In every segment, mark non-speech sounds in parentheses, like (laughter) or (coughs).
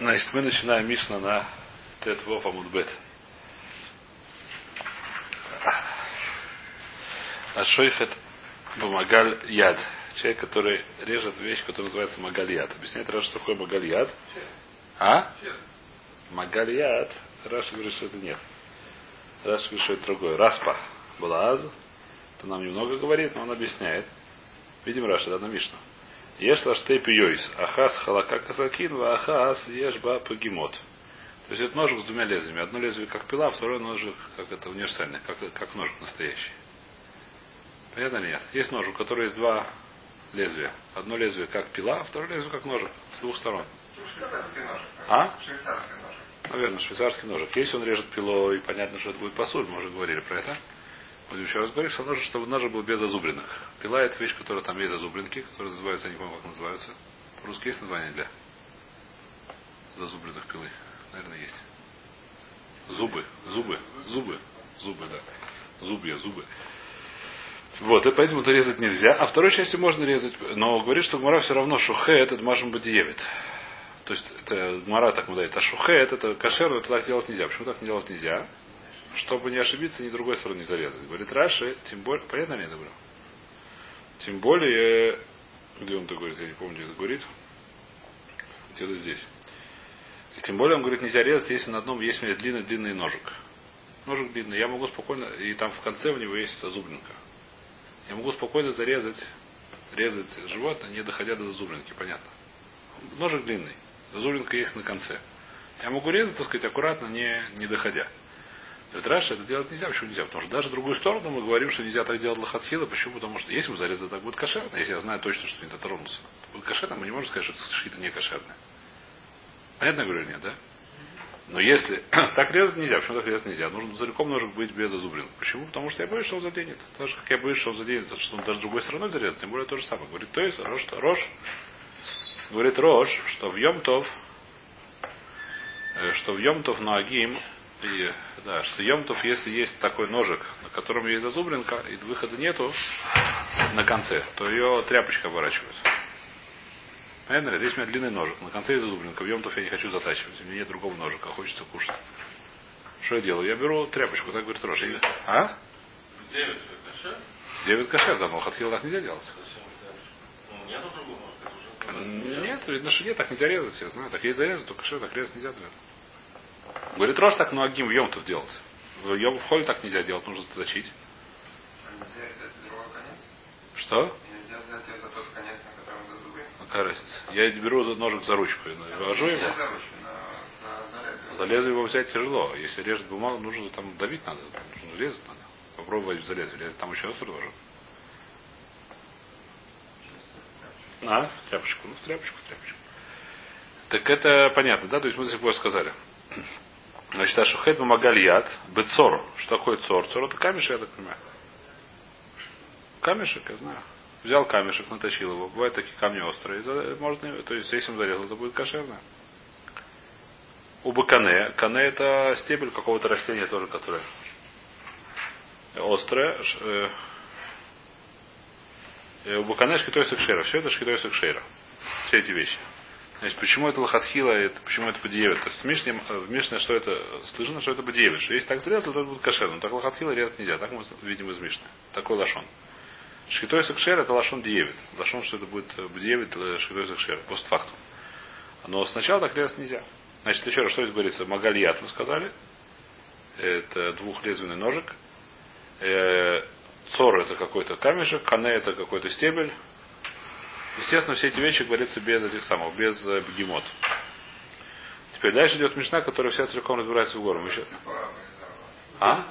Значит, мы начинаем Мишна на Тет Вов Амудбет. Ашойхет Бамагаль Яд. Человек, который режет вещь, которая называется Магаль Яд. Объясняет Раша, что такое Магаль Яд. А? Магаль Яд. Раша говорит, что это нет. Раша говорит, что это другое. Распа была Аз. Это нам немного говорит, но он объясняет. Видим Раша, да, на Мишну. Еш лаштей пиойс. Ахас халака казакин, ва ахас ешба пагимот. То есть это ножик с двумя лезвиями. Одно лезвие как пила, второе ножик как это универсальный, как, как ножик настоящий. Понятно или нет? Есть ножик, у которого есть два лезвия. Одно лезвие как пила, второе лезвие как ножик. С двух сторон. Швейцарский ножик. А? Швейцарский ножик. Наверное, швейцарский ножик. Если он режет пилой, понятно, что это будет посуль, мы уже говорили про это. Еще раз говорить, что ножик, чтобы ножик был без зазубренных. Пила это вещь, которая там есть зазубринки, которые называются, я не помню, как называются. По-русски есть название для зазубренных пилы? Наверное, есть. Зубы, зубы, зубы, зубы, да. Зубья, зубы. Вот, и поэтому это резать нельзя. А второй части можно резать. Но говорит, что Гмара все равно шухе этот машем бадиевит. То есть это Гмара так дает. А шухе это кошер, это так делать нельзя. Почему так делать нельзя? Чтобы не ошибиться, ни другой стороны не зарезать. Говорит Раши, тем более, понятно ли это было? Тем более, где он это говорит, я не помню, где это говорит. Где-то здесь. И тем более он говорит, нельзя резать, если на одном есть у меня длинный-длинный ножик. Ножик длинный. Я могу спокойно, и там в конце у него есть зазубринка. Я могу спокойно зарезать, резать животное, не доходя до зазубринки, понятно. Ножик длинный. Зазубринка есть на конце. Я могу резать, так сказать, аккуратно, не, не доходя. Говорит, Раша, это делать нельзя. Почему нельзя? Потому что даже в другую сторону мы говорим, что нельзя так делать лохатхила. Почему? Потому что если мы зарезали, так будет кошерно. Если я знаю точно, что не дотронулся. Будет кошерно, мы не можем сказать, что это шхита не кошерная. Понятно, говорю, нет, да? Но если (clears throat) так резать нельзя, почему так резать нельзя? Нужно целиком ножик быть без зазубрин. Почему? Потому что я боюсь, что он заденет. Так же, как я боюсь, что он заденет, что он даже другой стороной зарезать, тем более то же самое. Говорит, то есть, Рош, Рош говорит Рош, что в Йомтов, что в Йомтов Нагим, и, да, что Йомтов, если есть такой ножик, на котором есть зазубринка, и выхода нету на конце, то ее тряпочка оборачивают. Понятно ли? Здесь у меня длинный ножик. На конце есть зазубринка. В Йомтов я не хочу затачивать. У меня нет другого ножика. Хочется кушать. Что я делаю? Я беру тряпочку, так говорит Рош. А? Девять кошер? Девять кошер, да, но хатхил так нельзя делать. Ну. Нет, видно, что нет, так нельзя резать, я знаю. Так есть зарезать, то кошер так резать нельзя, наверное. Говорит, Рош так многим в Йомтов делать. В Йом в холе так нельзя делать, нужно заточить. А нельзя взять другой конец? Что? Нельзя взять это тот конец, на котором зазубрин? Какая разница? Я беру за ножик за ручку и вожу его. За за- за лезвие. Лезвие его взять тяжело. Если режет бумагу, нужно там давить надо. Нужно резать надо. Попробовать за лезвие. Резать там еще острый ножик. А, в тряпочку. Ну, в тряпочку, в тряпочку. Так это понятно, да? То есть мы до сих пор сказали. Значит, Ашухет Мамагальят, Бецор. Что такое цор? Цор это камешек, я так понимаю. Камешек, я знаю. Взял камешек, натащил его. Бывают такие камни острые. Можно, то есть, если он зарезал, это будет кошерно. У бакане. Кане это стебель какого-то растения тоже, которое острое. Э, э, У бакане шкитой сакшера. Все это шкитой сакшера. Все эти вещи. Значит, почему это лохатхила, это, почему это подиевит? То есть в Мишне, в Мишне что это слышно, что это подиевит. Что если так зарезал, то это будет кошерно. Но так лохатхила резать нельзя. Так мы видим из Мишны. Такой лашон. Шхитой сакшер это лашон диевит. Лашон, что это будет диевит шхитой сакшер. Постфактум. Но сначала так резать нельзя. Значит, еще раз, что здесь говорится? Магальят, мы сказали. Это двухлезвенный ножик. Э, Цор это какой-то камешек, кане это какой-то стебель. Естественно, все эти вещи говорится без этих самых, без э, бегемот. Теперь дальше идет Мишна, которая вся целиком разбирается в гору. Еще-. А?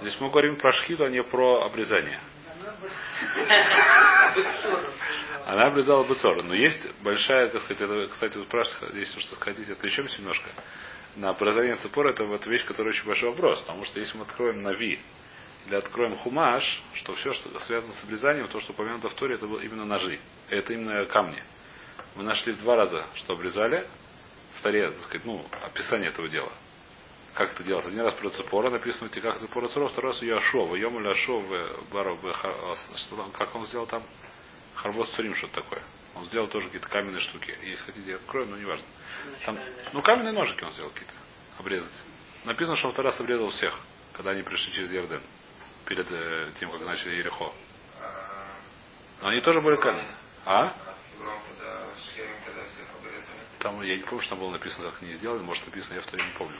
Здесь мы говорим про шхиту, а не про обрезание. Она обрезала бецор. Но есть большая, так сказать, это, кстати, вы спрашиваете, если что хотите, отвлечемся немножко. На обрезание цепора это вот вещь, которая очень большой вопрос. Потому что если мы откроем Нави или откроем Хумаш, что все, что связано с обрезанием, то, что упомянуто в Торе, это было именно ножи. Это именно камни. Мы нашли в два раза, что обрезали. В Торе, так сказать, ну, описание этого дела. Как это делалось? Один раз про цепора написано в Тиках цепора цуров, второй раз Яшова, Йому Ляшов, Баров, как он сделал там? Харбос Цурим, что-то такое. Он сделал тоже какие-то каменные штуки. Если хотите, я открою, но неважно. Там, ну, каменные ножики он сделал какие-то. Обрезать. Написано, что он второй раз обрезал всех, когда они пришли через Ярден. Перед э, тем, как начали Ерехо. Но они тоже были каменные. А? Там, я не помню, что там было написано, как они сделали. Может, написано, я в то не помню.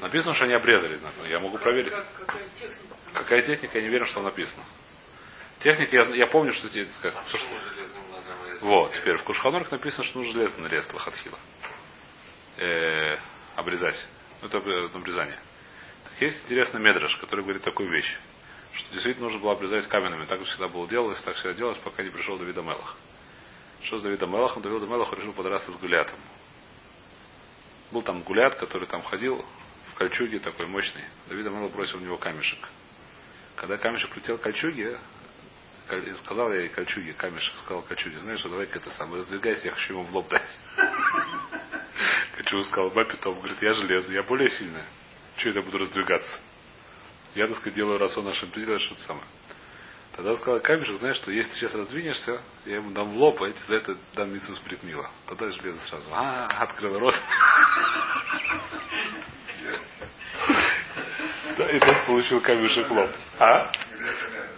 Написано, что они обрезали. но Я могу проверить. Какая техника? Какая техника, я не уверен, что там написано. Техника, я, я помню, что тебе сказать. Что, что- Вот, теперь в Кушханорах написано, что нужно железно нарезать лохатхила. Э, обрезать. Ну, это об- обрезание. Есть интересный медраж, который говорит такую вещь, что действительно нужно было обрезать каменными. Так всегда было делалось, так всегда делалось, пока не пришел Давид Мелах. Что с Давидом Мелахом? Давид Мелах решил подраться с Гулятом. Был там Гулят, который там ходил в кольчуге такой мощный. Давид Мелах бросил в него камешек. Когда камешек летел к кольчуге, Коль- сказал я ей кольчуге, камешек сказал кольчуге, знаешь, что давай-ка это самое, раздвигайся, я хочу ему в лоб дать. (laughs) Кольчуга сказал, бабе Том, говорит, я железо, я более сильная. Чего это я буду раздвигаться? Я, так сказать, делаю расон нашим делаешь что-то самое. Тогда сказал камешек, знаешь, что если ты сейчас раздвинешься, я ему дам в лоб, а эти за это дам Митсус Бритмила. Тогда железо сразу. А, открыл рот. И тот получил камешек лоб. А?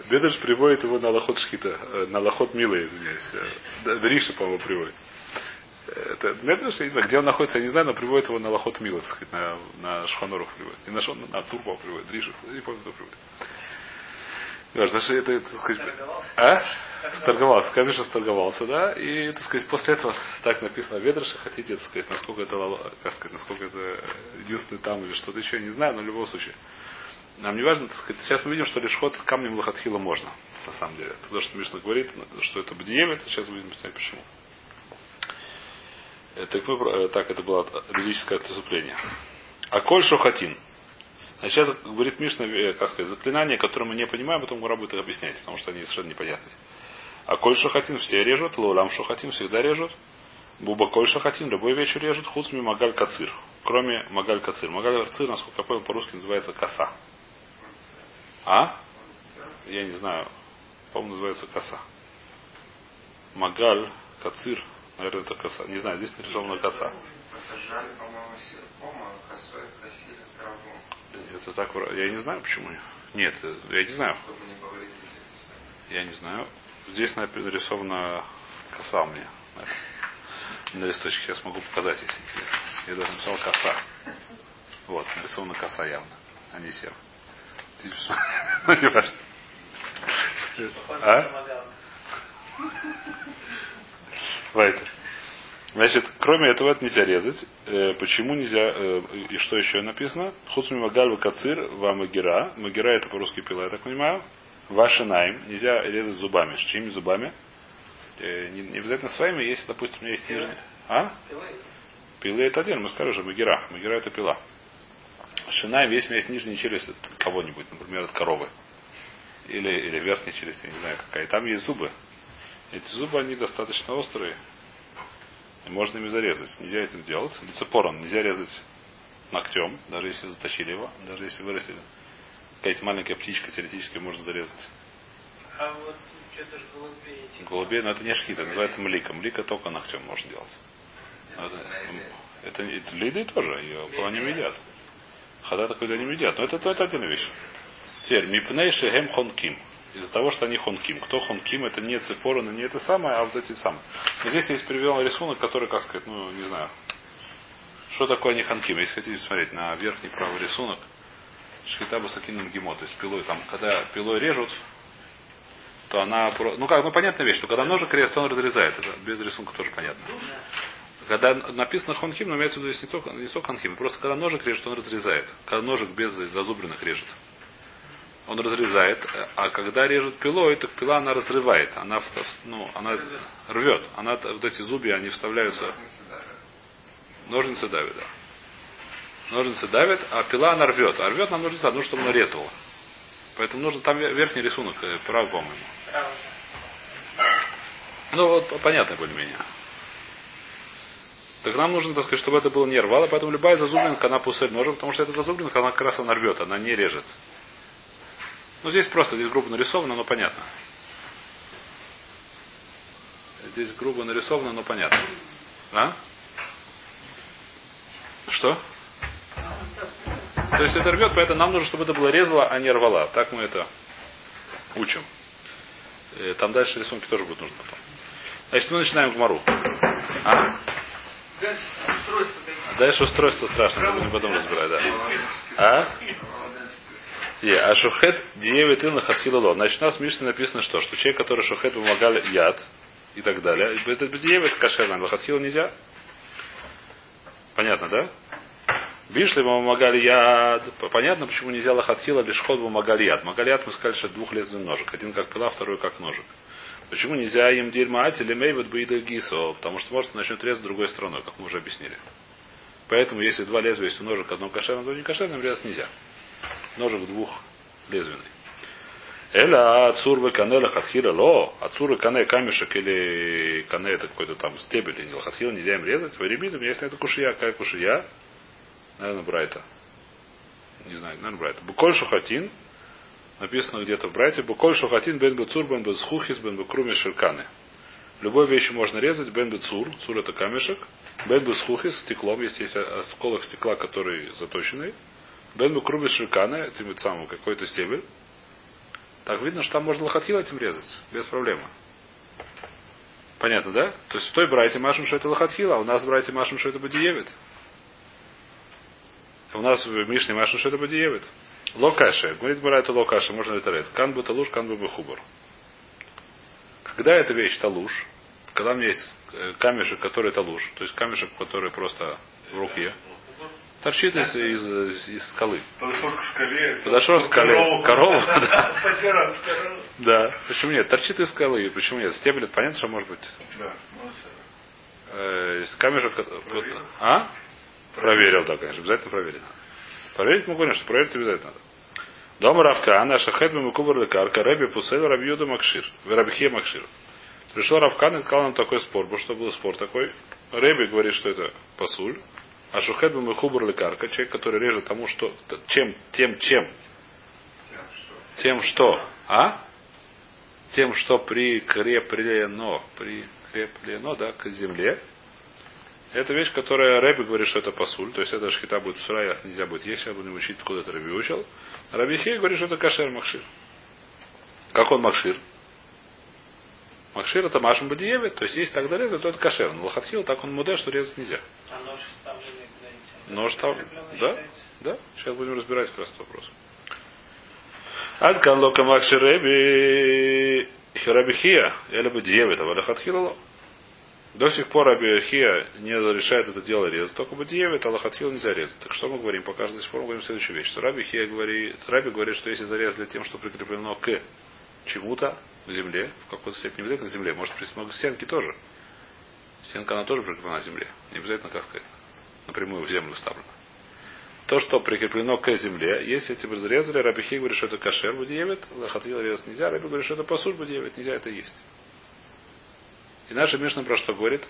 Бедаш приводит его на лохот шхита, э, на лохот мила, извиняюсь. Э, да, Риша, по-моему, приводит. Это Медреш, я не знаю, где он находится, я не знаю, но приводит его на лохот мила, так сказать, на, на Шханорах приводит. Не на Шон, на Турбо приводит, Риша, не помню, кто приводит. Важно, что это, так сказать, а? Сторговался, конечно, сторговался, да, и, так сказать, после этого так написано в Ведраше, хотите, так сказать, насколько это, как сказать, насколько это единственный там или что-то еще, не знаю, но в любом случае. Нам не важно, так сказать, сейчас мы видим, что лишь ход камнем лохатхила можно, на самом деле. Это то, что Мишна говорит, что это бдием, это сейчас будем писать почему. Э, Так, мы, э, так, это было лирическое отступление. А коль шохатин. Сейчас говорит Мишна, э, как сказать, заклинания, которые мы не понимаем, потом Гура будет их объяснять, потому что они совершенно непонятны. А коль шохатин все режут, лоулам шохатин всегда режут. Буба коль шохатин любой вечер режут, хуцми магаль кацир. Кроме магаль кацир. Магаль кацир, насколько я понял, по-русски называется коса. А? Я не знаю. По-моему, называется коса. Магаль, кацир. Наверное, это коса. Не знаю, здесь нарисована коса. Это жаль, по-моему, серпом, а косой косили траву. Это так, я не знаю почему. Нет, я не знаю. Не. Я не знаю. Здесь нарисована коса меня. На листочке. Сейчас могу показать, если интересно. Я даже написал коса. Вот, нарисована коса явно, а не серп. Ну, не важно. А? Вайтер. Значит, кроме этого это нельзя резать. Э, почему нельзя? э, и что еще написано? Хуцми магальва кацир ва магира. Магира это по-русски пила, я так понимаю. Ваши найм. Нельзя резать зубами. С чьими зубами? Э, не, не обязательно своими, если, допустим, у меня есть нижний. А? Пилы это отдельно, мы скажем же магира. Магира это пила. Шинаем, если у меня есть нижняя челюсть от кого-нибудь, например, от коровы. Или, или верхняя челюсть, я не знаю какая. Там есть зубы. Эти зубы, они достаточно острые. И можно ими зарезать. Нельзя этим делать. Люцепорон нельзя резать ногтем, даже если затащили его, даже если вырастили. Какая-то маленькая птичка теоретически можно зарезать. А вот что-то же голубей этих. Голубей, но это не шхита, это называется млика. Млика только ногтем можно делать. Это, это, это для еды тоже, ее по ним едят. Хада такой ним едят. Но это, это отдельная вещь. Теперь, мипней шехем хонким. Из-за того, что они хонким. Кто хонким, это не цепорон, не это самое, а вот эти самые. Но здесь есть привел рисунок, который, как сказать, ну, не знаю. Что такое они хонким? Если хотите смотреть на верхний правый рисунок, шхита басакином гимо, то есть пилой, там, когда пилой режут, то она, ну как, ну понятная вещь, что когда ножик режет, то он разрезает. Это без рисунка тоже понятно. Когда написано хонхим, но имеется в виду здесь не только, не только хонхим, просто когда ножик режет, он разрезает. Когда ножик без зазубренных режет. Он разрезает, а когда режут пилой, так пила она разрывает. Она, ну, она рвет. Она, вот эти зубья, они вставляются. Ножницы давят, да. Ножницы давят, а пила она рвет. А рвет нам нужно, нужно, чтобы она резала. Поэтому нужно там ве- верхний рисунок, э, прав, по-моему. Ну, вот понятно более-менее. Так нам нужно, так сказать, чтобы это было не рвало, поэтому любая зазубринка, она пусель ножа, потому что эта зазубринка, она как раз она рвет, она не режет. Ну, здесь просто, здесь грубо нарисовано, но понятно. Здесь грубо нарисовано, но понятно. А? Что? То есть это рвет, поэтому нам нужно, чтобы это было резало, а не рвало. Так мы это учим. Э, Там дальше рисунки тоже будут нужны потом. Значит, мы начинаем гмару. А? Дальше устройство такие. Дальше устройство страшно, мы будем потом разбирать, да. А? Е, а шухет диевит ил хатхилало. Значит, у нас в Мишне написано что? Что человек, который шухет помогал яд и так далее. Это диевит кошерно, лохатхил нельзя. Понятно, да? Бишли помогали яд. Понятно, почему нельзя лохатхила ход помогали яд. Магалият мы сказали, что это двухлезвный ножик. Один как пила, второй как ножик. Почему нельзя им дерьмать или мейвет бейда гисо? Потому что может начнет резать другой стороной, как мы уже объяснили. Поэтому, если два лезвия, если ножик одно кошерное, то не кошерным резать нельзя. Ножик двухлезвенный. Эля ацур канеля хатхила ло. Ацур кане камешек или кане это какой-то там стебель или хатхила нельзя им резать. Варибитом, если это кушия, какая кушия? Наверное, Брайта. Не знаю, наверное, Брайта. Буколь шухатин. Написано где-то в Брайте. Буколь шухатин бен бецур бен бецхухис бен бекруми шерканы. Любой вещи можно резать. Бен бецур. Цур это камешек. Бен бецхухис стеклом. Есть, есть осколок стекла, который заточенный. Бен бекруми шерканы. Этим самым какой-то стебель. Так видно, что там можно лохатхил этим резать. Без проблемы. Понятно, да? То есть в той брайте машем, что это лохатхила, а у нас брайте машем, что это бодиевит. У нас в Мишне машем, что это бодиевит. Локаши. Говорит Мара, это локаши, можно это резать. Кан бы талуш, кан бы хубар. Когда эта вещь талуш, когда у меня есть э, камешек, который талуш, то есть камешек, который просто в руке, торчит из, из, из скалы. Подошел к скале. Подошел к скале. Корову, (laughs) да. Да. Почему нет? Торчит из скалы. Почему нет? Стебель, понятно, что может быть. Да, ну. Э, из камешек. А? Проверил, да, конечно. Обязательно проверить. Проверить мы говорим, что проверить обязательно надо. Дома Равкан, а шахет мимукубар лекарка, Рэби Пусел, Рабиуда Макшир. Рабихе Макшир. Пришел Равкан и сказал нам такой спор, потому что был спор такой. Рэби говорит, что это пасуль. А шухет мимукубар лекарка, человек, который режет тому, что, чем, тем, чем, тем, что, а? Тем, что прикреплено, прикреплено, да, к земле. Это вещь, которая Рэби говорит, что это пасуль, то есть это шхита будет в сурая, нельзя будет есть, сейчас будем учить, откуда это Рэби учил. Раби Хей говорит, что это кашер макшир. Как он макшир? Макшир это машин бадиевит, то есть если так зарезать, то это кашер. Но лохатхил так он муде, что резать нельзя. А нож вставленный куда-нибудь. Нож там, Прикрепленный да? Да, сейчас будем разбирать как раз этот вопрос. Адкан лока макшир Рэби Раби Хия, или бы диевит, а лохатхил до сих пор Раби не решает это дело резать. Только бы диевит, а лохатхил нельзя резать. Так что мы говорим? Пока до сих пор мы говорим следующую вещь. Что Раби Хия говорит, Раби говорит, что если зарезали тем, что прикреплено к чему-то в земле, в какой-то степени, не обязательно к земле, может при к стенке тоже. Стенка она тоже прикреплена к земле. Не обязательно, как сказать, напрямую в землю вставлена. То, что прикреплено к земле, если эти бы зарезали, Раби Хия говорит, что это кашер будиевит, лохатхил резать нельзя, Раби говорит, что это пасуль будиевит, нельзя это есть. И наша Мишна про что говорит?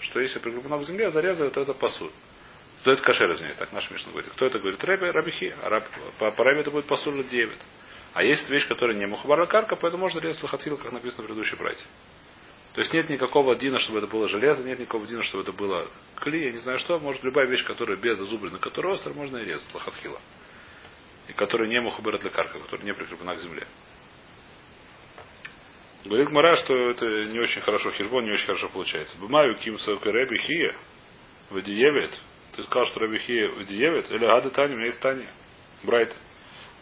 Что если прикреплено к земле, зарезали, то это пасуль. Кто это кашер, извиняюсь, так наша Мишна говорит. Кто это говорит? Рэби, Рабихи. А раб, по, по Рэбе это будет пасуль 9. А есть вещь, которая не мухабара карка, поэтому можно резать лохатхил, как написано в предыдущей брате. То есть нет никакого дина, чтобы это было железо, нет никакого дина, чтобы это было кли, я не знаю что. Может любая вещь, которая без зазубрина, которая острая, можно и резать лохатхила. И которая не мухабара для карка, которая не прикреплена к земле. Говорит Мара, что это не очень хорошо, хижбон не очень хорошо получается. Бумаю ким Рэби Хия в Диевет. Ты сказал, что Рэби Хия в Диевет? Или Ада Тани, у меня есть Таня. Брайт.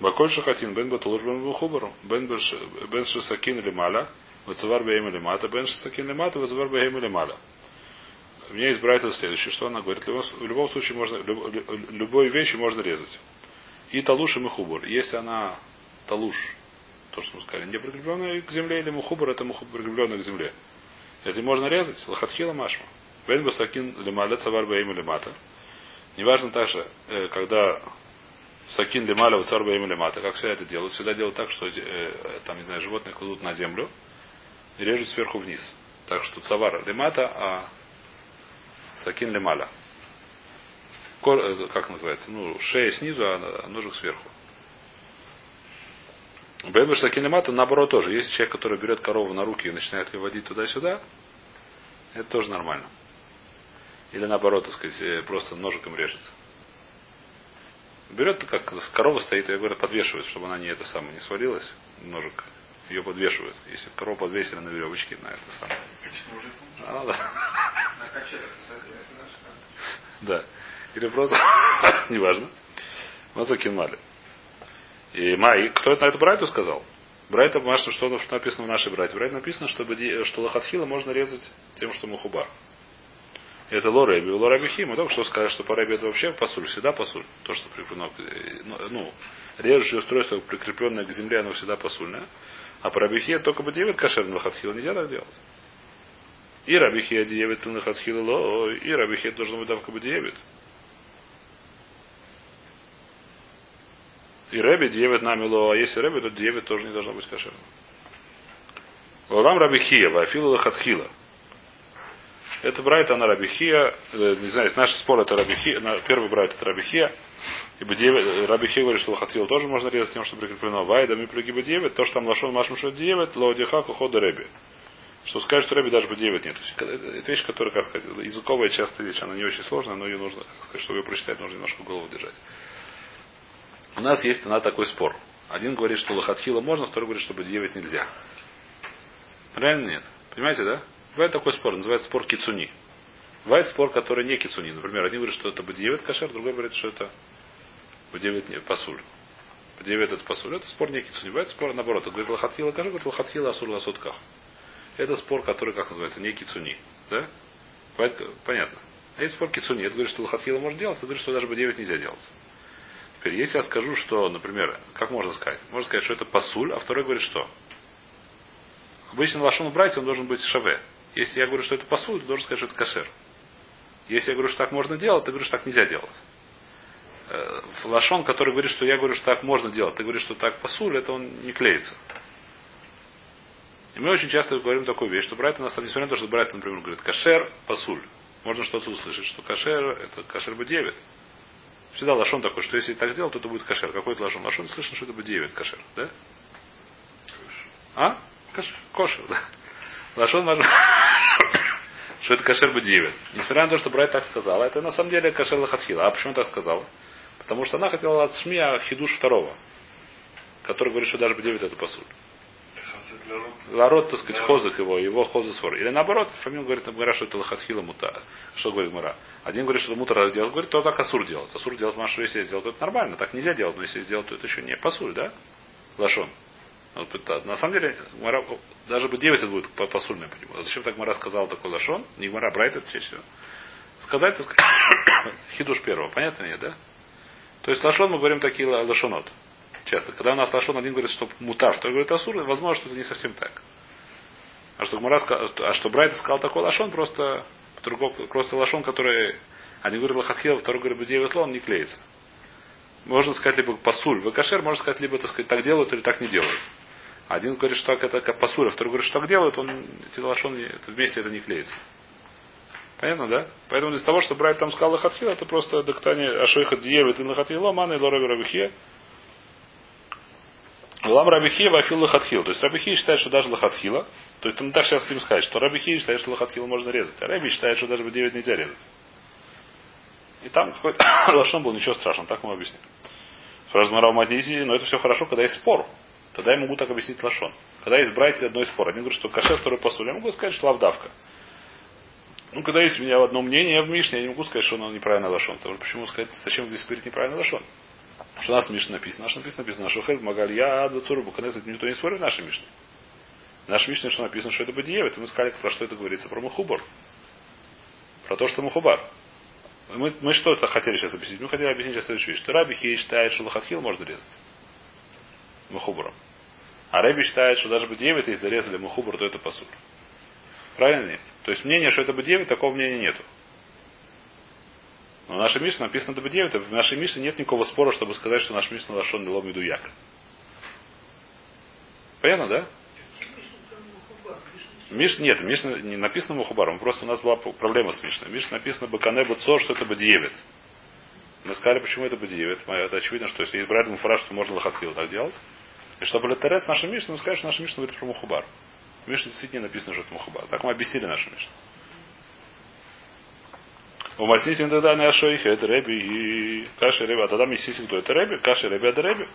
Баколь Шахатин, Бен Батулуш Бен Бухубару, Бен Бен Шисакин Вацавар Бейм или Мата, Бен Шисакин или Мата, Вацавар Бейм или Маля. У меня следующее, что она говорит. В любом случае можно, любой вещи можно резать. И талуш и мухубур. Если она талуш, то, что мы сказали, не прикрепленная к земле, или мухубр, это мухубр прикрепленная к земле. Это можно резать. Лохатхила машма. Бен басакин лималя цавар баим лимата. Неважно также, когда сакин лималя цар баим лимата, как всегда это делают. Всегда делают так, что там, не знаю, животные кладут на землю режут сверху вниз. Так что цавар лимата, а сакин лималя. Как называется? Ну, шея снизу, а ножик сверху. Бэмбеш Сакинемата наоборот тоже. Есть человек, который берет корову на руки и начинает ее водить туда-сюда, Это тоже нормально. Или наоборот, так сказать, э, просто ножиком режется. Берет, как корова стоит, я говорю, подвешивает, чтобы она не это самое не свалилась, ножик. Ее подвешивают. Если корову подвесили на веревочке, на это самое. А, да. Да. Или просто, (coughs) неважно. Мазокин Мали. И Май, кто это на эту брайту сказал? Брайта, что, что написано в нашей брате? Брайт написано, ди- что лохатхила можно резать тем, что мухубар. Это лореби. Лореби хи мы только что сказали, что по рэби это вообще посуль, всегда посуль. То, что прикреплено, э, ну, ну, режущее устройство, прикрепленное к земле, оно всегда посульное. А по рабихе только бы 9 кошер на лохатхила нельзя так делать. И рабихе 9 на лохатхила ло, и рабихе должно быть давка бы 9. И Рэби девять намило, а если Рэби, то девять тоже не должно быть кошерным. Лорам Рабихия, Вафилу Лахатхила. Это брайт, она Рабихия, э, не знаю, наш спор это Рабихия, первый брайт это Рабихия. Ибо девять, Рабихия говорит, что Лахатхила тоже можно резать тем, что прикреплено. Вайда, мы плюги бы девять, то, что там лашон машем что девять, лоудихаку хода Рэби. Что сказать, что Рэби даже 9 нет. Это вещь, которая, как сказать, языковая частая вещь, она не очень сложная, но ее нужно, сказать, чтобы ее прочитать, нужно немножко голову держать. У нас есть на такой спор. Один говорит, что лохатхила можно, второй говорит, что бадиевит нельзя. Правильно нет? Понимаете, да? Бывает такой спор, называется спор кицуни. Бывает спор, который не кицуни. Например, один говорит, что это бадиевит кашер, другой говорит, что это бадиевит не пасуль. Бадиевит это пасуль. Это спор не кицуни. Бывает спор наоборот. Он говорит, лохатхила кашер, говорит, лохатхила асур ласутках. Это спор, который, как называется, не кицуни. Да? Бывает, понятно. А есть спор кицуни. Это говорит, что лохатхила можно делать, это говорит, что даже бадиевит нельзя делать. Теперь, если я скажу, что, например, как можно сказать? Можно сказать, что это пасуль, а второй говорит, что? Обычно лашон брать, он должен быть шаве. Если я говорю, что это пасуль, то должен сказать, что это кашер. Если я говорю, что так можно делать, ты говоришь, что так нельзя делать. Э, Лашон, который говорит, что я говорю, что так можно делать, ты говоришь, что так пасуль, это он не клеится. И мы очень часто говорим такую вещь, что Брайт, на несмотря на то, что Брайт, например, говорит, кашер, пасуль. Можно что-то услышать, что кашер, это кашер бы 9. Всегда лашон такой, что если так сделал, то это будет кашер. Какой это лашон? Лашон слышно, что это будет 9 кашер, да? А? Кашер. Кошер, да. Лашон можно... (coughs) что это кашер бы 9. Несмотря на то, что Брайт так сказала, это на самом деле кашер лахатхила. А почему так сказала? Потому что она хотела от Шмия хидуш второго, который говорит, что даже бы 9 это пасуль. Ларот, так сказать, хозак его, его хозасвор. Или наоборот, Фамил говорит, говорят, что это лохатхила мута. Что говорит Мара? Один говорит, что мутар делать, говорит, то так асур делать. Асур делать машу, если я сделал, то это нормально. Так нельзя делать, но если сделал, то это еще не пасуль, да? Лашон. На самом деле, Гмара, даже бы 9 это будет по- по нему. А зачем так Мара сказал такой лашон? Не Гмара, Брайт это всего. Сказать, так сказать, (coughs) хидуш первого. Понятно нет, да? То есть лашон мы говорим такие ла- лашонот. Часто. Когда у нас лашон один говорит, что мутар, второй говорит асур, возможно, что это не совсем так. А что Гмара сказал, а что Брайт сказал такой лашон, просто другой, просто лашон, который один говорит лохатхил, второй говорит бедеевит он не клеится. Можно сказать либо пасуль, вакашер, можно сказать либо так сказать так делают или так не делают. Один говорит, что так это как пасуль, а второй говорит, что так делают, он эти лашон это вместе это не клеится. Понятно, да? Поэтому из того, что Брайт там сказал лохатхил, это просто доктание ашойха диевит и лохатхила, мана и лораби рабихе. Лам Рабихи вафил лохатхил. То есть Рабихи считает, что даже лохатхила. То есть мы так сейчас хотим сказать, что Рабихи считает, что лохатхила можно резать. А Раби считает, что даже бы 9 нельзя резать. И там какой-то (coughs) лошон был, ничего страшного, так мы объясним. Спрашивает Марау Мадизи, но это все хорошо, когда есть спор. Тогда я могу так объяснить лошон. Когда есть братья одной спор. Один говорит, что кашер, второй посуль. Я могу сказать, что лавдавка. Ну, когда есть у меня одно мнение в Мишне, я не могу сказать, что оно неправильно лошон. Что почему сказать, зачем здесь говорить неправильно лошон? Что у нас в Мишне написано? Наш написано, написано, что Хель Магалья Адвацуру Буканес, никто не спорит в нашей Мишне. В нашей Мишне, что написано, что это Бадиев, мы сказали, про что это говорится, про Мухубар. Про то, что Мухубар. Мы, мы что это хотели сейчас объяснить? Мы хотели объяснить сейчас следующую вещь, что Раби считает, что Лохатхил можно резать. Мухубаром. А Раби считает, что даже бы 9, если зарезали Мухубар, то это посуд. Правильно нет? То есть мнение, что это бы 9, такого мнения нету. Но в нашей Мишне написано бы 9, в нашей Мишне нет никакого спора, чтобы сказать, что наш Мишна лошон лом медуяк. Понятно, да? Миш, нет, Мишна не написано Мухубаром, просто у нас была проблема с Мишной. Мишна написано Бакане Буцо, что это Бадиевит. Мы сказали, почему это Бадиевит. Это очевидно, что если брать Муфараш, то можно Лохатхилу так делать. И чтобы летарец наша Мишна, мы скажем, что наша Мишна говорит про Мухубар. В действительно написано, что это Мухубар. Так мы объяснили нашу Мишну. У Масисин тогда не ашойх, это Реби и Каши Реби. А тогда Масисин кто? Это Реби, Каши Реби, это Реби.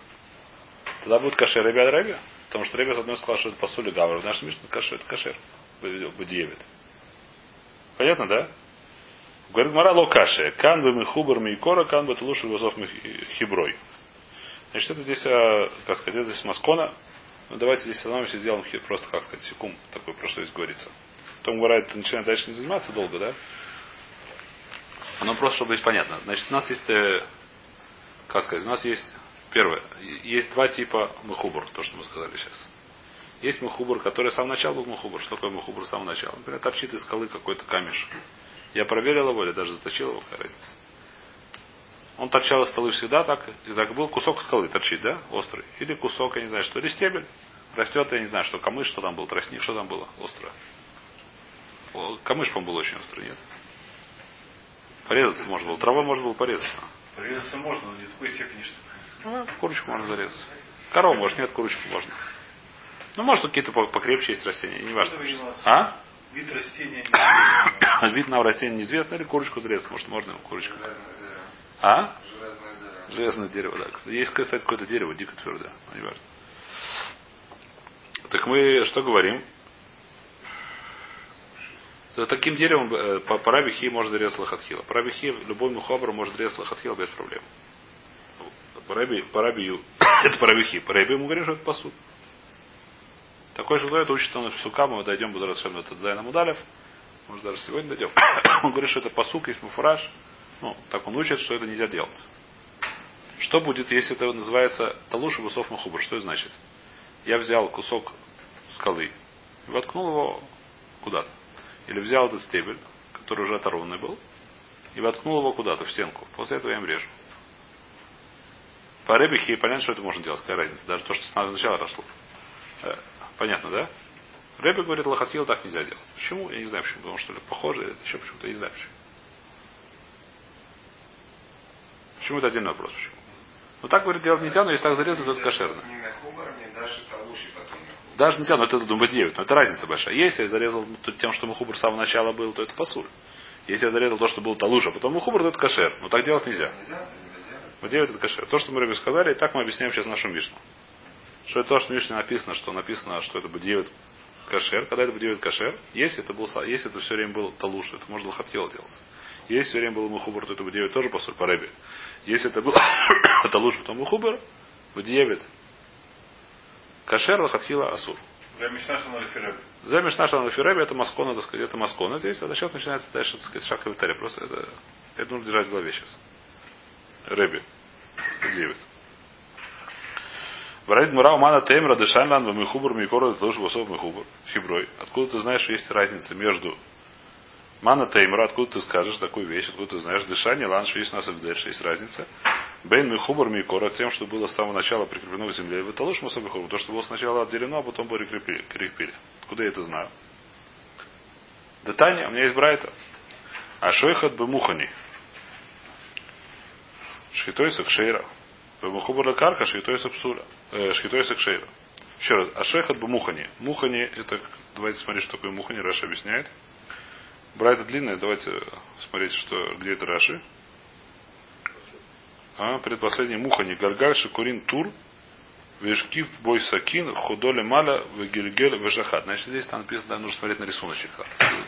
Тогда будет Кашер Реби, это Реби. Потому что Реби с одной сказал, что это посули Гавр. Наш Мишна Кашер, это Кашер. Бедиевит. Понятно, да? Говорит Мара Локаше. Кан бы михубар микора, кан бы лучше вазов хиброй. Значит, это здесь, а, как сказать, это здесь Маскона. Ну, давайте здесь остановимся и сделаем просто, как сказать, секунд такой, про что здесь говорится. Потом говорит, начинает дальше не заниматься долго, да? Оно просто, чтобы здесь понятно. Значит, у нас есть, э, как сказать, у нас есть, первое, есть два типа махубур, то, что мы сказали сейчас. Есть махубур, который с самого начала был махубур. Что такое махубур с самого начала? Например, торчит из скалы какой-то камеш. Я проверил его или даже заточил его, какая разница. Он торчал из скалы всегда так. И так был кусок скалы торчит, да, острый. Или кусок, я не знаю, что, или стебель. Растет, я не знаю, что камыш, что там был, тростник, что там было, острое. Камыш, по-моему, был очень острый, нет? Порезаться можно было. Травой можно было порезаться. Порезаться можно, но не в такой степени, что... Ну, курочку можно зарезать. Корову, может, нет, курочку можно. Ну, может, какие-то покрепче есть растения, не важно. А? Вид растения (coughs) Вид нам растения неизвестно, или курочку зарезать, может, можно курочку. Железное дерево. А? Железное дерево. Железное дерево, да. Есть, кстати, какое-то дерево, дико твердое, не важно. Так мы что говорим? Таким деревом э, по, по Раби Хи можно резать лохатхила. По Раби Хи любой мухабр может резать лохатхила без проблем. По Раби, по Раби Ю, (coughs) это по Раби Хи. По Раби мы говорим, что это посуд. Такой же это учит он в Сука, мы дойдем, буду этот Зайна Мудалев. Может даже сегодня дойдем. (coughs) он говорит, что это посук, есть муфураж. Ну, так он учит, что это нельзя делать. Что будет, если это называется талуша высов махубр? Что это значит? Я взял кусок скалы и воткнул его куда-то. Или взял этот стебель, который уже оторванный был, и воткнул его куда-то, в стенку. После этого я им режу. По рыбихе понятно, что это можно делать, какая разница. Даже то, что с начала росло. Э, Понятно, да? Рэбби говорит, лохатхил так нельзя делать. Почему? Я не знаю почему. Потому что ли похоже, или еще почему-то, не знаю почему. Почему это отдельный вопрос, почему? Ну так, говорит, делать нельзя, но если так зарезано, то это кошерно. Даже нельзя, но это думать 9, но это разница большая. Если я зарезал тем, что мухубр с самого начала был, то это пасуль. Если я зарезал то, что был талуша, потом мухубр, то это кошер. Но так делать нельзя. 9 это кошер. То, что мы Рэбби сказали, и так мы объясняем сейчас нашу Мишну. Что это то, что в Мишне написано, что написано, что это будет кошер. Когда это будет кошер, если это, был, если это все время был талуш, это можно лохатхил делать. Если все время был мухубр, то это будет тоже посуль по Рэбби. Если это был (coughs) талуш, потом мухубр, будет кошер, лохатхила, асур. За на Фиреби это Маскона, так сказать, это Маскона здесь, а сейчас начинается дальше, так сказать, шаг Витария. Просто это, это нужно держать в голове сейчас. Рэби. Девять. Варит Мура Умана Теймра Дешанлан Михубр Микора Тлуш Васов Михубр. Хиброй. Откуда ты знаешь, что есть разница между Мана Теймра, откуда ты скажешь такую вещь, откуда ты знаешь, Дышание, Лан, что есть у нас что есть разница. Бейн Михубр Микора, тем, что было с самого начала прикреплено к земле. Вы Талуш Масов Михубр, то, что было сначала отделено, а потом прикрепили. Откуда я это знаю? Детание, у меня есть Брайта. А Шойхат бы Мухани. Шхитойса Кшейра. Бемухубара карка, шхитойса псуля. Э, Шхитойса Кшейра. Еще раз. А Шойхат бы Мухани. Мухани, это, давайте смотреть, что такое Мухани, Раша объясняет. Брайта длинная, давайте смотреть, что, где это Раши. А, предпоследний Мухани. Гаргаль Шикурин Тур. Вешкив бой сакин, худоле маля, вегильгель, вежахат. Значит, здесь там написано, да, нужно смотреть на рисуночек.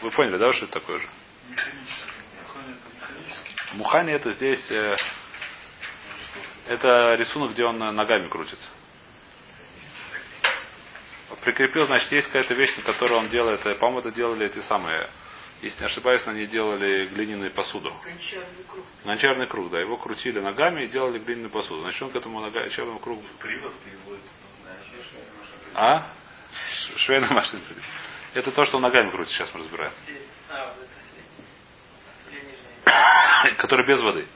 Вы поняли, да, что это такое же? Мухани это здесь, э, это рисунок, где он ногами крутится. Прикрепил, значит, есть какая-то вещь, на которой он делает, э, по-моему, это делали эти самые, если не ошибаюсь, они делали глиняную посуду. Гончарный круг. Гончарный круг, да, его крутили ногами и делали глиняную посуду. Значит, он к этому гончарному кругу Привод приводит. А? Швейная машина. Это то, что он ногами крутит, сейчас мы разбираем. А, вот. (coughs) Который без воды.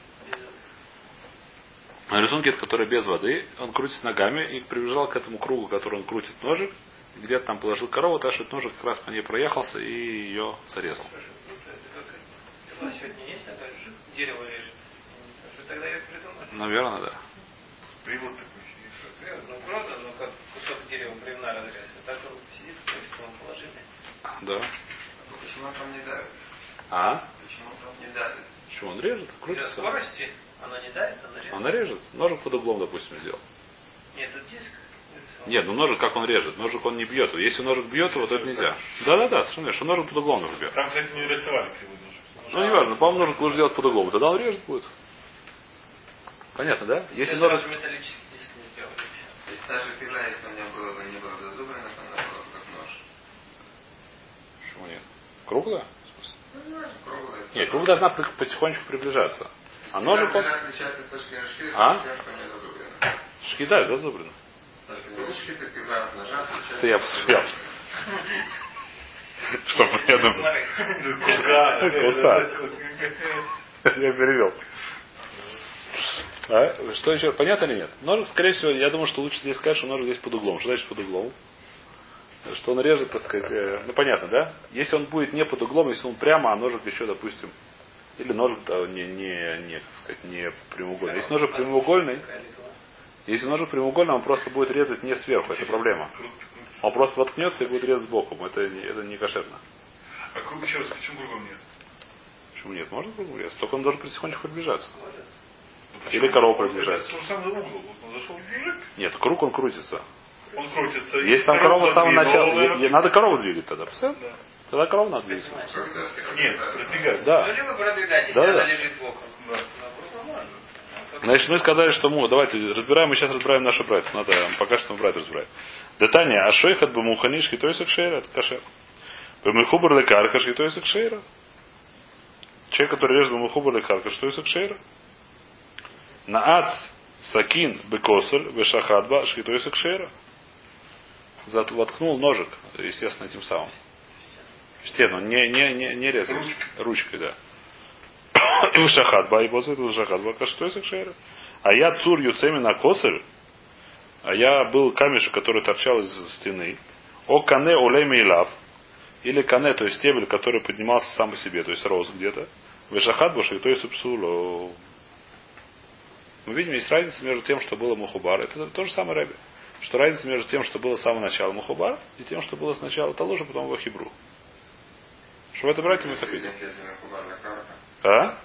На рисунке, это который без воды, он крутит ногами и прибежал к этому кругу, который он крутит ножик, где-то там положил корову, так что этот ножик как раз по ней проехался и ее зарезал. Это придумал? Наверное, да. Привод такой. Ну, правда, ну как кусок дерева бревна разрезать. Так он сидит, то есть он положили. Да. Почему там не давит? А? Почему там не давит? Почему он режет? Из-за Крутится. скорости она не дает, она режет. Она режет. Ножик под углом, допустим, сделал. Нет, тут диск. Нет, ну ножик как он режет? Ножик он не бьет. Если ножик бьет его, то это нельзя. Да-да-да, совершенно что ножик под углом бьет. Там, кстати, не рисовали кривой ножик. Ну, неважно, по-моему, ножик лучше делать под углом. Тогда он режет будет. Понятно, да? Если Если ножик... даже металлический диск не сделали. То есть та же пила, если у меня было бы не было зазубрено, то она была бы как нож. Почему нет? Круглая? Ну, нож круглый. Нет, круг должна потихонечку приближаться. А ножик он... зрения шкида, А? Пила от ножа отличается. Это я посмеялся. Чтобы я думал. Смотри. (laughs) (laughs) Я перевел. А? Что еще? Понятно или нет? Ножик, скорее всего, я думаю, что лучше здесь сказать, что ножик здесь под углом. Что значит под углом? Что он режет, так сказать, э, ну понятно, да? Если он будет не под углом, если он прямо, а ножик еще, допустим, или ножик да, не, не, не, как сказать, не прямоугольный. Если ножик прямоугольный, если ножик прямоугольный, он просто будет резать не сверху, это проблема. Он просто воткнется и будет резать сбоку. Это, не- это не кошерно. А круг еще раз, почему кругом нет? Почему нет? Можно кругом резать? Только он должен потихонечку приближаться. Ну, Или почему? корова приближается. Нет, круг он крутится. он крутится. Если там корова с самого начала, е- надо корову двигать тогда. представляешь? Да. Тогда корову надо двигать. Нет, продвигать. Ну, Да. либо продвигать, если Да, она да. лежит боком. Да. На боком можно. А Значит, мы сказали, что мы, давайте разбираем, мы сейчас разбираем наши братья. Надо пока что мы брать разбираем. Детание, а шойхат бы муханиш хитойса кшейра, это кашер. Бемихубар лекарха шхитойса кшейра. Человек, который режет бемихубар лекарха шхитойса кшейра. Наац сакин бекосер вешахадба шхитойса кшейра. Зат- Воткнул ножик, естественно, этим самым. В стену, не, не, не, не резать. Ручкой, да. (coughs) И вышахадба, и после этого вышахадба, каштой кшейра. А я цур юцеми на косель, а я был камешек, который торчал из стены. О кане олеми лав, или кане, то есть стебель, который поднимался сам по себе, то есть рос где-то. Вешахадба, что то есть супсуло. Мы видим, есть разница между тем, что было Мухубар. Это то же самое Рэбе. Что разница между тем, что было с самого начала Мухубар, и тем, что было сначала Таложа, потом его Хибру. Что в это братья мы так видим. А?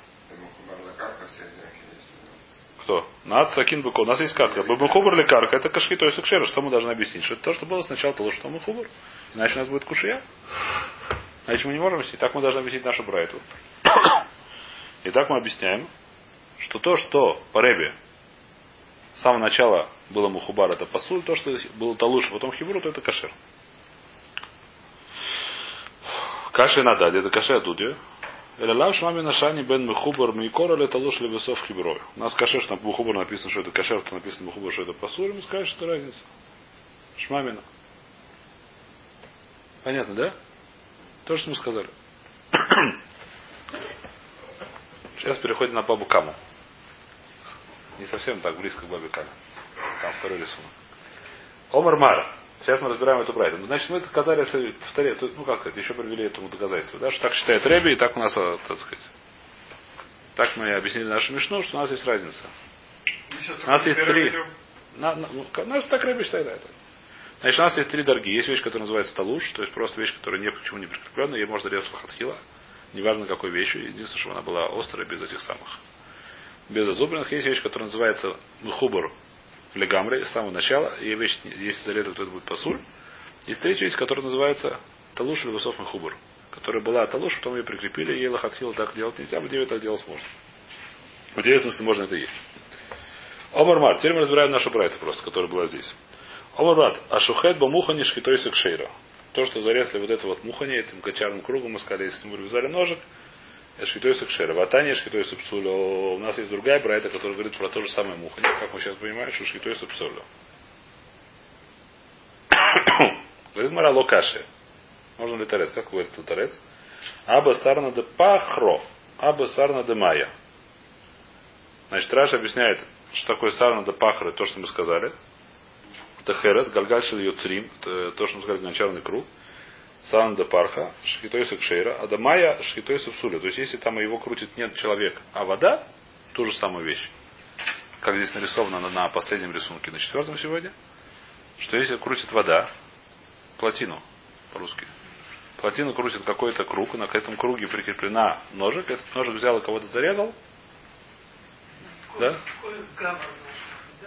Кто? Над Сакин Быко. У нас есть карта. Бабахубар или карка? Это кашки, то есть кшера. Что мы должны объяснить? Что это то, что было сначала, то, что мы хубар. Иначе у нас будет кушия. Иначе мы не можем объяснить. Так мы должны объяснить нашу брайту. Итак, мы объясняем, что то, что по Ребе с самого начала было мухубар, это пасуль, то, что было талуш, а потом хибру, то это кашер. Каши надо, это кашер дуде. Или лав шмами нашани бен мехубар мейкор или талуш ли весов хиброй. У нас кашер, что на мухубар написано, что это кашер, то написано мухубар, что это пасуль, мы скажем, что разница. Шмамина. Понятно, да? То, что мы сказали. (coughs) Сейчас переходим на бабу Каму. Не совсем так близко к бабе Каме. Там второй рисунок. Омар Мар. Сейчас мы разбираем эту брайту. Ну, Значит, мы если повторяю, то, ну как сказать, еще привели этому доказательство, да, что так считает Рэби, и так у нас, а, так сказать, так мы объяснили нашу Мишну, что у нас есть разница. У нас есть три. На, на, ну, ну, так Рэби считает, это. Значит, у нас есть три дорги. Есть вещь, которая называется талуш, то есть просто вещь, которая ни к чему не прикрепленная, ее можно резать хатхила. Неважно какой вещью. Единственное, чтобы она была острая, без этих самых. Без зазубренных. Есть вещь, которая называется мухубар легамре, с самого начала. И вещь, если зарезать, то это будет пасуль. Есть третья вещь, которая называется талуш или высов мухубар. Которая была талуш, потом ее прикрепили, ей лохатхила так делать нельзя, в девять так делать можно. В девять смысле можно это есть. Омар Теперь мы разбираем нашу брайту просто, которая была здесь. Омар Ашухет бамухани шхитойся кшейра. То, что зарезали вот это вот мухани, этим кочарным кругом, мы сказали, если мы вязали ножик, это шхитойся кшейра. Ватания шхитойся псуля. У нас есть другая брайта, которая говорит про то же самое мухани, как мы сейчас понимаем, что шхитойся псуля. (coughs) Говорит Мара Локаши. Можно ли торец? Как говорит торец? Аба сарна де пахро. Аба сарна де майя. Значит, Раш объясняет, что такое сарна де пахро, то, что мы сказали. Это херес, гальгальшил юцрим, это то, что мы сказали, гончарный круг. Сарна де парха, шхитойса кшейра, а дамая шхитойса псуля. То есть, если там его крутит нет человек, а вода, ту же самую вещь. Как здесь нарисовано на, последнем рисунке, на четвертом сегодня, что если крутит вода, плотину по-русски, плотину крутит какой-то круг, на к этому круге прикреплена ножик, этот ножик взял и кого-то зарезал. Да?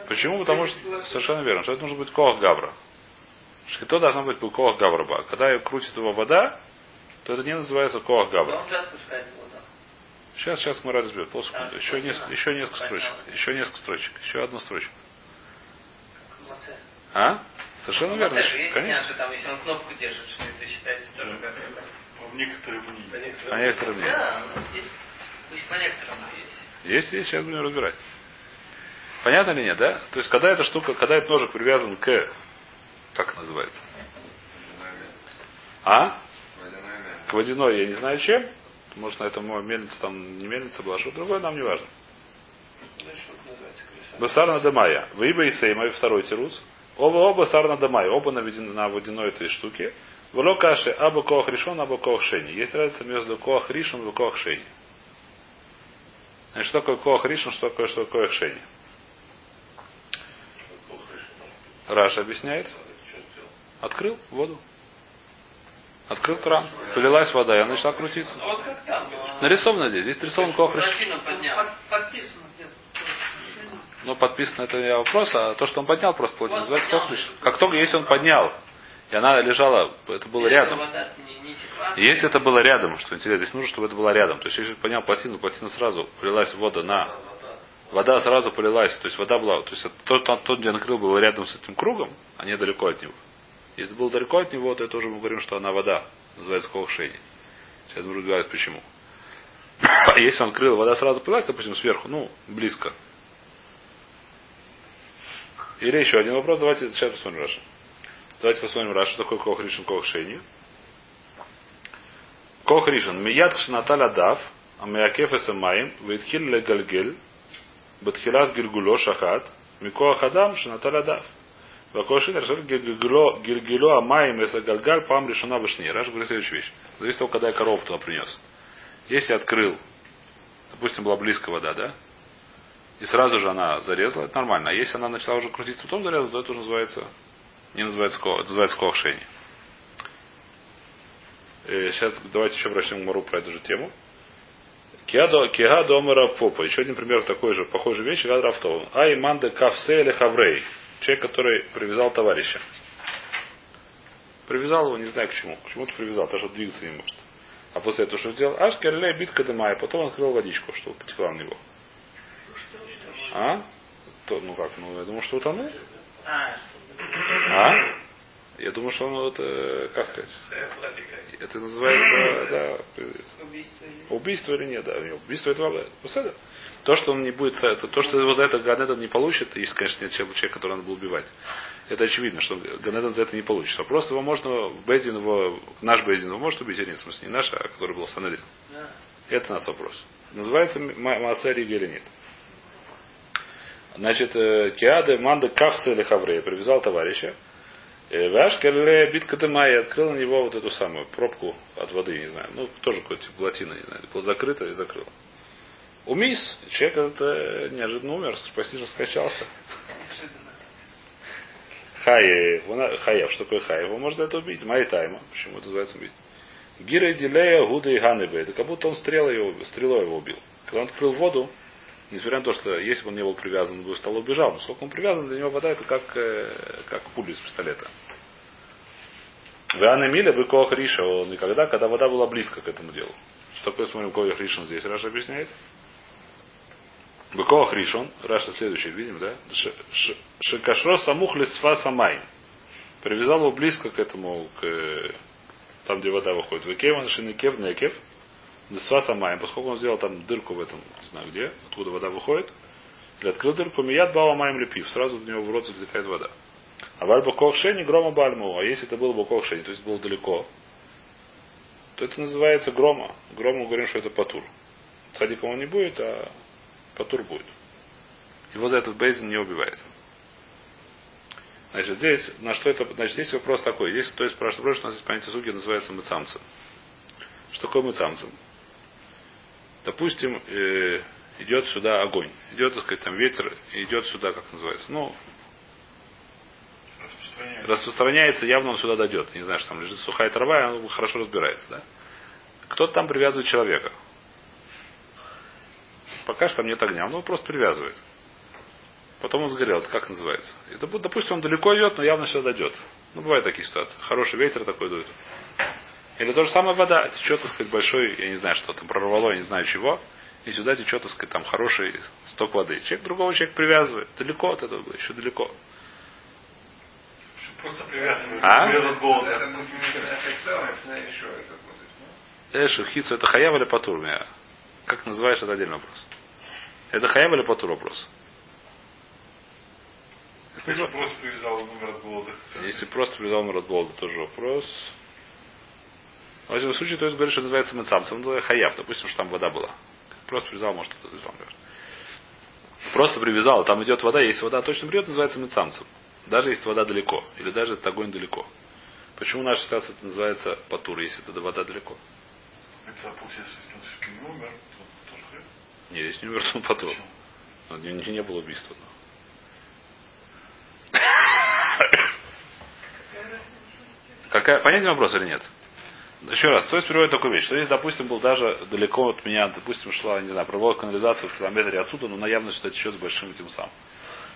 Почему? Потому что совершенно верно, что это нужно быть коах гавра. Шхито должна быть коах гавраба. Когда ее крутит его вода, то это не называется коах Да гавра. он же отпускает воду. Сейчас, сейчас мы разберем. Полсекунды. Еще несколько, еще несколько строчек. Еще несколько строчек. Еще одну строчку. А? Совершенно Ну, верно. Есть Конечно. нюансы, там, если он кнопку держит, что это считается тоже как это. В некоторые мнения. А некоторые мнения. Да, ну, здесь, пусть по некоторым есть. Есть, есть, сейчас будем разбирать. Понятно или нет, да? То есть, когда эта штука, когда этот ножик привязан к, как называется? А? К водяной, я не знаю чем. Может, на этом мельница там не мельница была, что другое нам не важно. Что это называется колесо? Басарна Дамая. Выиба и Сейма, оба тирус. Оба оба сарна Дамая. Оба наведены на водяной этой штуке. Вло каши аба коах решен, аба коах шени. Есть разница между коах ришен и коах шени. Значит, что такое коах ришен, что такое, что такое шени? Раша объясняет. Открыл воду. Открыл кран. Полилась вода, и она начала крутиться. Вот как там. а, Нарисовано здесь. Здесь нарисован поднял. Под- подписано где-то. Ну, подписано это не вопрос, а то, что он поднял, просто плотину, Вот называется ришен. Как только, если он поднял, и она лежала, это было Если рядом. вода не, не текла, Если это было рядом, что интересно, здесь нужно, чтобы это было рядом. То есть, если поднял плотину, плотина сразу полилась вода на... Вода сразу полилась. То есть, вода была... То есть, это тот, тот, тот, где накрыл, был рядом с этим кругом, а не далеко от него. Если был далеко от него, то я тоже мы говорим, что она вода. Называется кохшени. Сейчас мы говорить почему. (coughs) Если он крыл, вода сразу появилась, допустим, сверху, ну, близко. Или еще один вопрос. Давайте сейчас посмотрим Раша. Давайте посмотрим Раша, что такое кохришин, кохшени. Кохришин. Мият кшинаталя дав, амиакеф эсэмаим, вейтхил легальгель, батхилас гильгуло шахат, микоахадам шинаталя дав. Вакошин решил гильгило амаем если гальгаль пам решена вышнее. Раш говорит следующую вещь. Зависит от того, когда я корову туда принес. Если я открыл, допустим, была близко вода, да? И сразу же она зарезала, это нормально. А если она начала уже крутиться, потом зарезала, то это уже называется, не называется, это называется коохшение. Э, сейчас давайте еще к Мару про эту же тему. Киа дома Попа, Еще один пример такой же, похожей вещи, Гад Рафтова. Айманда кавсе или хаврей. Человек, который привязал товарища. Привязал его, не знаю к чему. К чему-то привязал, потому что двигаться не может. А после этого что сделал? Аж Керлей битка дымая. Потом он открыл водичку, чтобы потекла на него. А? То, ну как, ну я думаю, что утонул. А, А? Я думаю, что он вот, э, как сказать, это называется, (laughs) да, убийство или... Убийство или нет, да. Убийство это вообще- Посада. То, что он не будет, это, то, что его за это Ганедон не получит, если, конечно, нет человека, которого надо было убивать. Это очевидно, что Ганедон за это не получит. Вопрос его можно, Бейдин его, наш Бейдин его может убить или нет, в смысле, не наш, а который был Санедрин. Да. Это нас вопрос. Называется Маасери или нет. Значит, э, Киаде Манда Кавса или Хаврея привязал товарища. Э, Вашкерле битка дыма и открыл на него вот эту самую пробку от воды, не знаю. Ну, тоже какой-то типа плотина, не знаю. Было закрыто и закрыл. Умис, человек это неожиданно умер, почти же скачался. Неожиданно. Хаев, он- Хаев, что такое Хаев? Он может это убить. Майтайма, почему это называется убить? Гира Дилея, Гуда и Ганебе. Это как будто он стрелой его, стрелой его убил. Когда он открыл воду, несмотря на то, что если бы он не был привязан, он бы стал убежал. Но сколько он привязан, для него вода это как, э, как пуля из пистолета. Виана Миля, вы Коах Риша, никогда, когда вода была близко к этому делу. Что такое, смотрим, Коах Ришон здесь, Раша объясняет. Быкоах Ришон, Раша следующий, видим, да? Шикашро самух лисфа самай. Привязал его близко к этому, к, э, там, где вода выходит. Векеван шинекев некев. Лисфа самай. Поскольку он сделал там дырку в этом, не знаю где, откуда вода выходит. Или открыл дырку, мият бава маем лепив. Сразу в него в рот затекает вода. А валь бакох шени грома бальму. А если это было бакох шени, то есть было далеко, то это называется грома. Грома мы говорим, что это патур. Садиком он не будет, а Патур будет. Его за этот бейзин не убивает. Значит, здесь, на что это, значит, здесь вопрос такой. Здесь кто спрашивает, что у нас есть понятие суги, называется мыцамцем. Что такое мыцамцем? Допустим, э, идет сюда огонь. Идет, так сказать, там ветер, идет сюда, как называется. Ну, Распространяется. распространяется, явно он сюда дойдет. Не знаю, что там лежит сухая трава, и он хорошо разбирается, да? Кто-то там привязывает человека. Пока что там нет огня, он его просто привязывает. Потом он сгорел. Это как называется? Это, допустим, он далеко идет, но явно сюда дойдет. Ну, бывают такие ситуации. Хороший ветер такой дует. Или то же самое вода. Течет, так сказать, большой, я не знаю, что там прорвало, я не знаю чего. И сюда течет, так сказать, там хороший сток воды. Человек другого человека привязывает. Далеко от этого, еще далеко. Просто привязывают. А? От голода. Это ну? Хицу, это хаяв или патур? Меня? Как называешь, это отдельный вопрос. Это хаяв или патур вопрос? Если просто привязал, умер от голода. Если просто привязал умер от голода, тоже вопрос. В этом случае, то есть говорит, что это называется мецамцем, ну, хаяв, допустим, что там вода была. Просто привязал, может, кто-то привязал. например. Просто привязал, там идет вода, если вода точно придет, называется мецамцем. Даже если вода далеко, или даже этот огонь далеко. Почему наша ситуация это называется патур, если это вода далеко? Это получается, если он не умер, то тоже хлеб. Не, здесь не умер, то он патур. Почему? Ну, Не, не, не было убийства. Какая, понятен вопрос или нет? Еще раз, то есть приводит такую вещь, что если, допустим, был даже далеко от меня, допустим, шла, не знаю, проводка канализацию в километре отсюда, но она явно сюда течет с большим этим самым.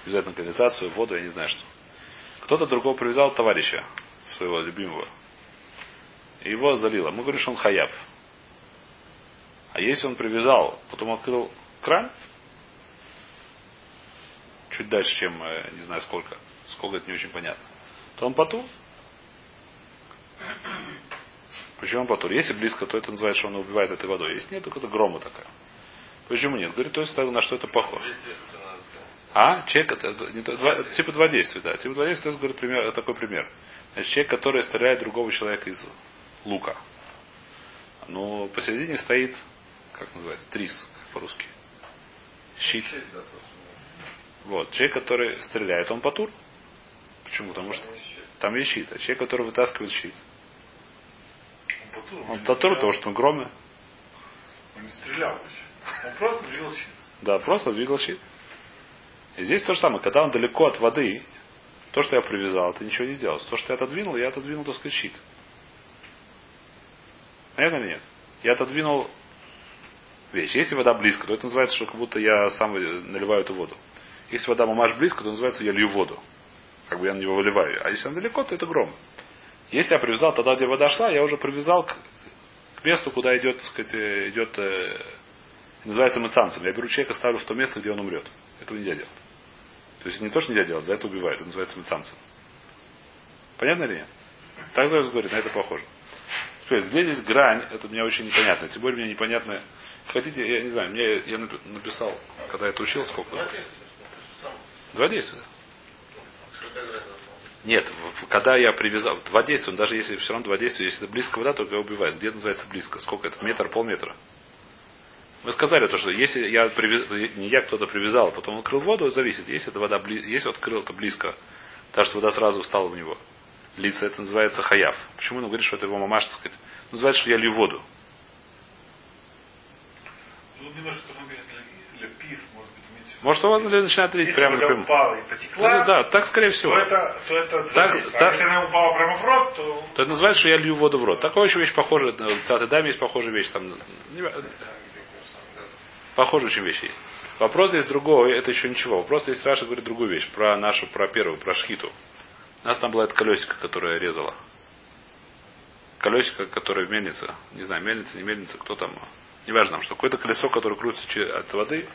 Обязательно канализацию, воду, я не знаю что. Кто-то другого привязал товарища, своего любимого. И его залило. Мы говорим, что он хаяв. А если он привязал, потом открыл кран, чуть дальше, чем, э, не знаю сколько, сколько это не очень понятно, то он потур. Почему он потур? Если близко, то это называется, что он убивает этой водой. Если нет, то это грома такая. Почему нет? Говорит, то есть так, на что это похоже. А? Человек, это, не два- типа два действия, да. Типа два действия, то есть, говорит, пример, такой пример. Значит, человек, который стреляет другого человека из лука. Но посередине стоит, как называется, трис, как по-русски. Щит. Вот. Человек, который стреляет, он патур. Почему? Потому что там есть щит. А человек, который вытаскивает щит, Он стрелял. потому что он громы. Он не стрелял вообще. Он просто двигал щит. Да, просто двигал щит. И здесь то же самое. Когда он далеко от воды, то, что я привязал, это ничего не сделал. То, что я отодвинул, я отодвинул, так сказать, щит. Понятно или нет? Я отодвинул вещь. Если вода близко, то это называется, что как будто я сам наливаю эту воду. Если вода мамаш близко, то называется, я лью воду. Как бы я на него выливаю. А если она далеко, то это гром. Если я привязал тогда, где вода шла, я уже привязал к, к месту, куда идет, так сказать, э, идет, э, называется мыцанцем. Я беру человека, ставлю в то место, где он умрет. Этого нельзя делать. То есть не то, что нельзя делать, за это убивают. Это называется мыцанцем. Понятно или нет? Так Зоис говорит, на это похоже. Теперь, где здесь грань, это мне очень непонятно. Тем более мне непонятно. Хотите, я не знаю, мне я напи- написал, когда я это учил, сколько? Два действия. Нет, в- в- когда я привязал, два действия, даже если все равно два действия, если это близко вода, то его убивает. Где это называется близко? Сколько это? Метр, полметра? Мы сказали то, что если я привяз- не я кто-то привязал, а потом открыл воду, зависит. Если эта вода бли... если открыл это близко, так что вода сразу встала в него. Лица это называется хаяв. Почему он говорит, что это его мамаш, так сказать? Называется, что я лью воду. Тут немножко там говорит для, для пив, может он начинает лить прямо вода напрямую. упала и потекла, Ну, да, так скорее то всего. это, то это Так- зависит. так- А если она упала прямо в рот, то То это называется, что я лью воду в рот. Такая очень вещь похожая. В Цатой Даме есть похожая вещь. Там, похожая очень вещь есть. Вопрос здесь другой, это еще ничего. Вопрос здесь Раша говорит другую вещь, про нашу, про первую, про шхиту. У нас там была эта колесико, которая резала. Колесико, которое в мельнице. Не знаю, мельница, не мельница, кто там. Неважно, что какое-то колесо, которое крутится от воды.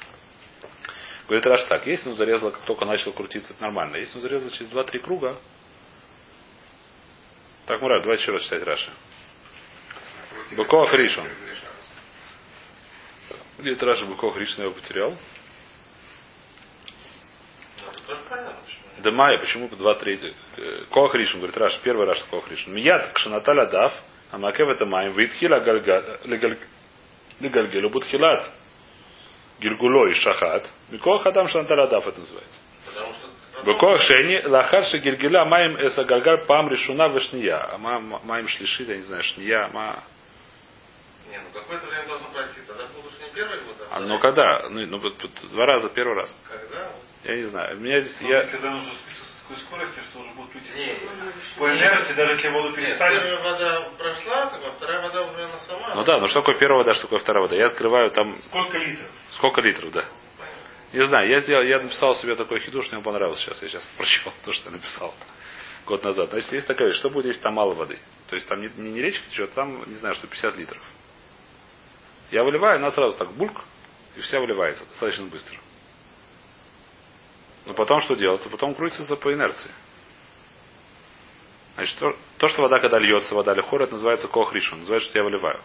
Говорит Раш так, если он зарезал, как только начал крутиться, это нормально. Если он зарезал через 2-3 круга, так, Мурат, давайте еще раз читать Раши. Быков Ришон. Где это Раша Быков Ришон я его потерял? Да Майя, почему по два третьих? Коах Ришон, говорит Раша, первый Раша Коах Ришон. Мияд кшанаталя дав, а макев это маем, витхила легальгелю будхилат. Гильгуло и шахат. Микоах адам шанаталя дав это называется. Быкоах шени, лахарши гильгиля маем эса гальгаль пам решуна вешния. А ма- ма- маем шлишит, я не знаю, шния, ма... Не, ну какое-то время должно пройти. Тогда будешь не первый год, А, ну когда? Ну, ну, два раза, первый раз. Когда? Я не знаю. У меня здесь, Ну, я, когда нужно такой скорости, что уже будет пить Не, по инерции, даже если воду Нет, перестанешь. первая вода прошла, бы, вторая вода уже она сама. Ну да, ну что такое первая вода, что такое вторая вода? Я открываю там Сколько литров? сколько литров, да. Не знаю, я сделал, я написал себе такой хидуш, мне понравился сейчас. Я сейчас (laughs) прочел то, что я написал год назад. Значит, есть такая вещь, что будет, если там мало воды? То есть там не, не, не речка течет, а там, не знаю, что 50 литров. Я выливаю, она сразу так бульк, и вся выливается достаточно быстро. Но потом что делается? Потом крутится по инерции. Значит, то, то, что вода, когда льется, вода лихор, это называется кох ришон, называется, что я выливаю.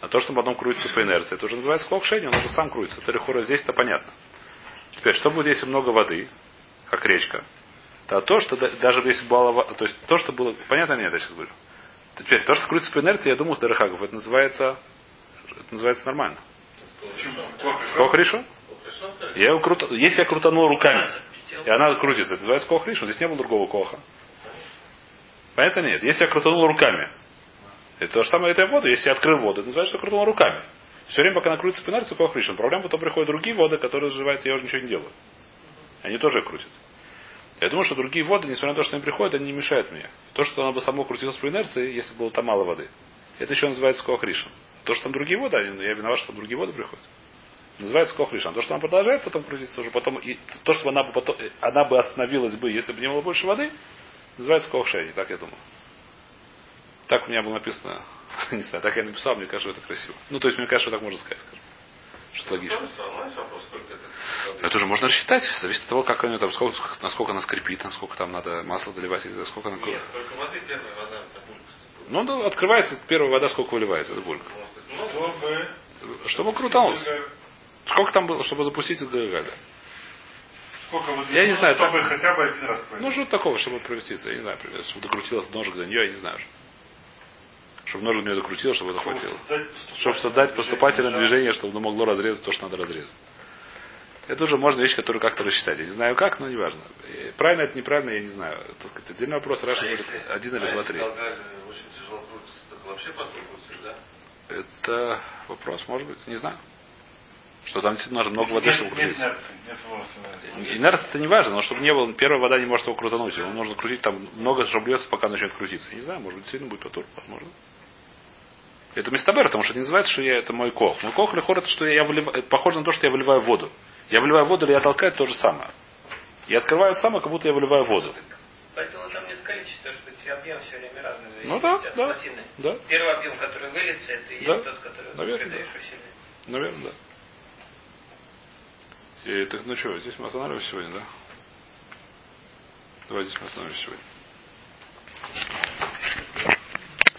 А то, что потом крутится по инерции, это уже называется кох шени, он уже сам крутится. Это лихора здесь, это понятно. Теперь, что будет, если много воды, как речка? То то, что да- даже если было, то есть то, что было, понятно нет, я сейчас говорю. Теперь, то, что крутится по инерции, я думал, Дарахагов, это называется, это называется нормально. Почему? Я его круто, если я крутанул руками, и она крутится, это называется кох ришон, здесь не было другого коха. Понятно нет? Если я крутанул руками, это то же самое, это я воду. Если я открыл воду, это называется, что крутанул руками. Все время, пока она крутится по инерции, кох ришон. Проблема потом приходят другие воды, которые разживаются, я уже ничего не делаю. Они тоже крутят. Я думаю, что другие воды, несмотря на то, что они приходят, они не мешают мне. То, что оно бы само крутилось по инерции, если было там мало воды. Это еще называется кохришин. То, что там другие воды, я виноват, что там другие воды приходят. Называется кохришин. То, что она продолжает потом крутиться уже потом, и то, что она бы потом, она бы остановилась бы, если бы не было больше воды, называется кохшени. Так я думаю. Так у меня было написано, (laughs) не знаю, так я написал, мне кажется, это красиво. Ну, то есть, мне кажется, так можно сказать, скажем. Что логично. Вопрос, сколько это? Уже можно рассчитать. Зависит от того, как она там, сколько, насколько она скрипит, насколько там надо масло доливать, или сколько она Нет, сколько воды первая вода, это булька. Ну, да, открывается первая вода, сколько выливается, это булька. Чтобы... Крутанулось. Сколько там было, чтобы запустить это галя? Сколько вот Я не знаю, чтобы так- хотя бы один раз пройти. Ну, что такого, чтобы провеститься, я не знаю, например, чтобы докрутилось ножик до нее, я не знаю. Чтобы ножик до нее докрутилось, чтобы это хватило. Чтобы создать поступательное движение, чтобы оно могло разрезать то, что надо разрезать. Это уже можно вещь, которую как-то рассчитать. Я не знаю как, но неважно. Правильно это неправильно, я не знаю. Так сказать, отдельный вопрос. Раша говорит, один или а два, если три. долгали очень тяжело крутится, так вообще потом крутится, да? Это вопрос, может быть, не знаю. Что там действительно нужно много воды, чтобы возможности. Инерция это не важно, но чтобы не было, первая вода не может его крутануть. Его нужно крутить там много, чтобы льется, пока начнет крутиться. Я не знаю, может быть, действительно будет потур, возможно. Это местабер, потому что это не называется, что я, это мой кох. Мой кох лихор это что я выливаю, это похоже на то, что я выливаю воду. Я выливаю воду или я толкаю, это то же самое. Я открываю это самое, как будто я выливаю воду. Поэтому там нет количества, что эти объем все время разный. Ну да, да, плотины. да. Первый объем, который выльется, это и есть Да, тот, который наверное, придаешь да. усилия. Наверное, да. И, так, ну что, здесь мы останавливаемся сегодня, да? Давай здесь мы остановимся сегодня.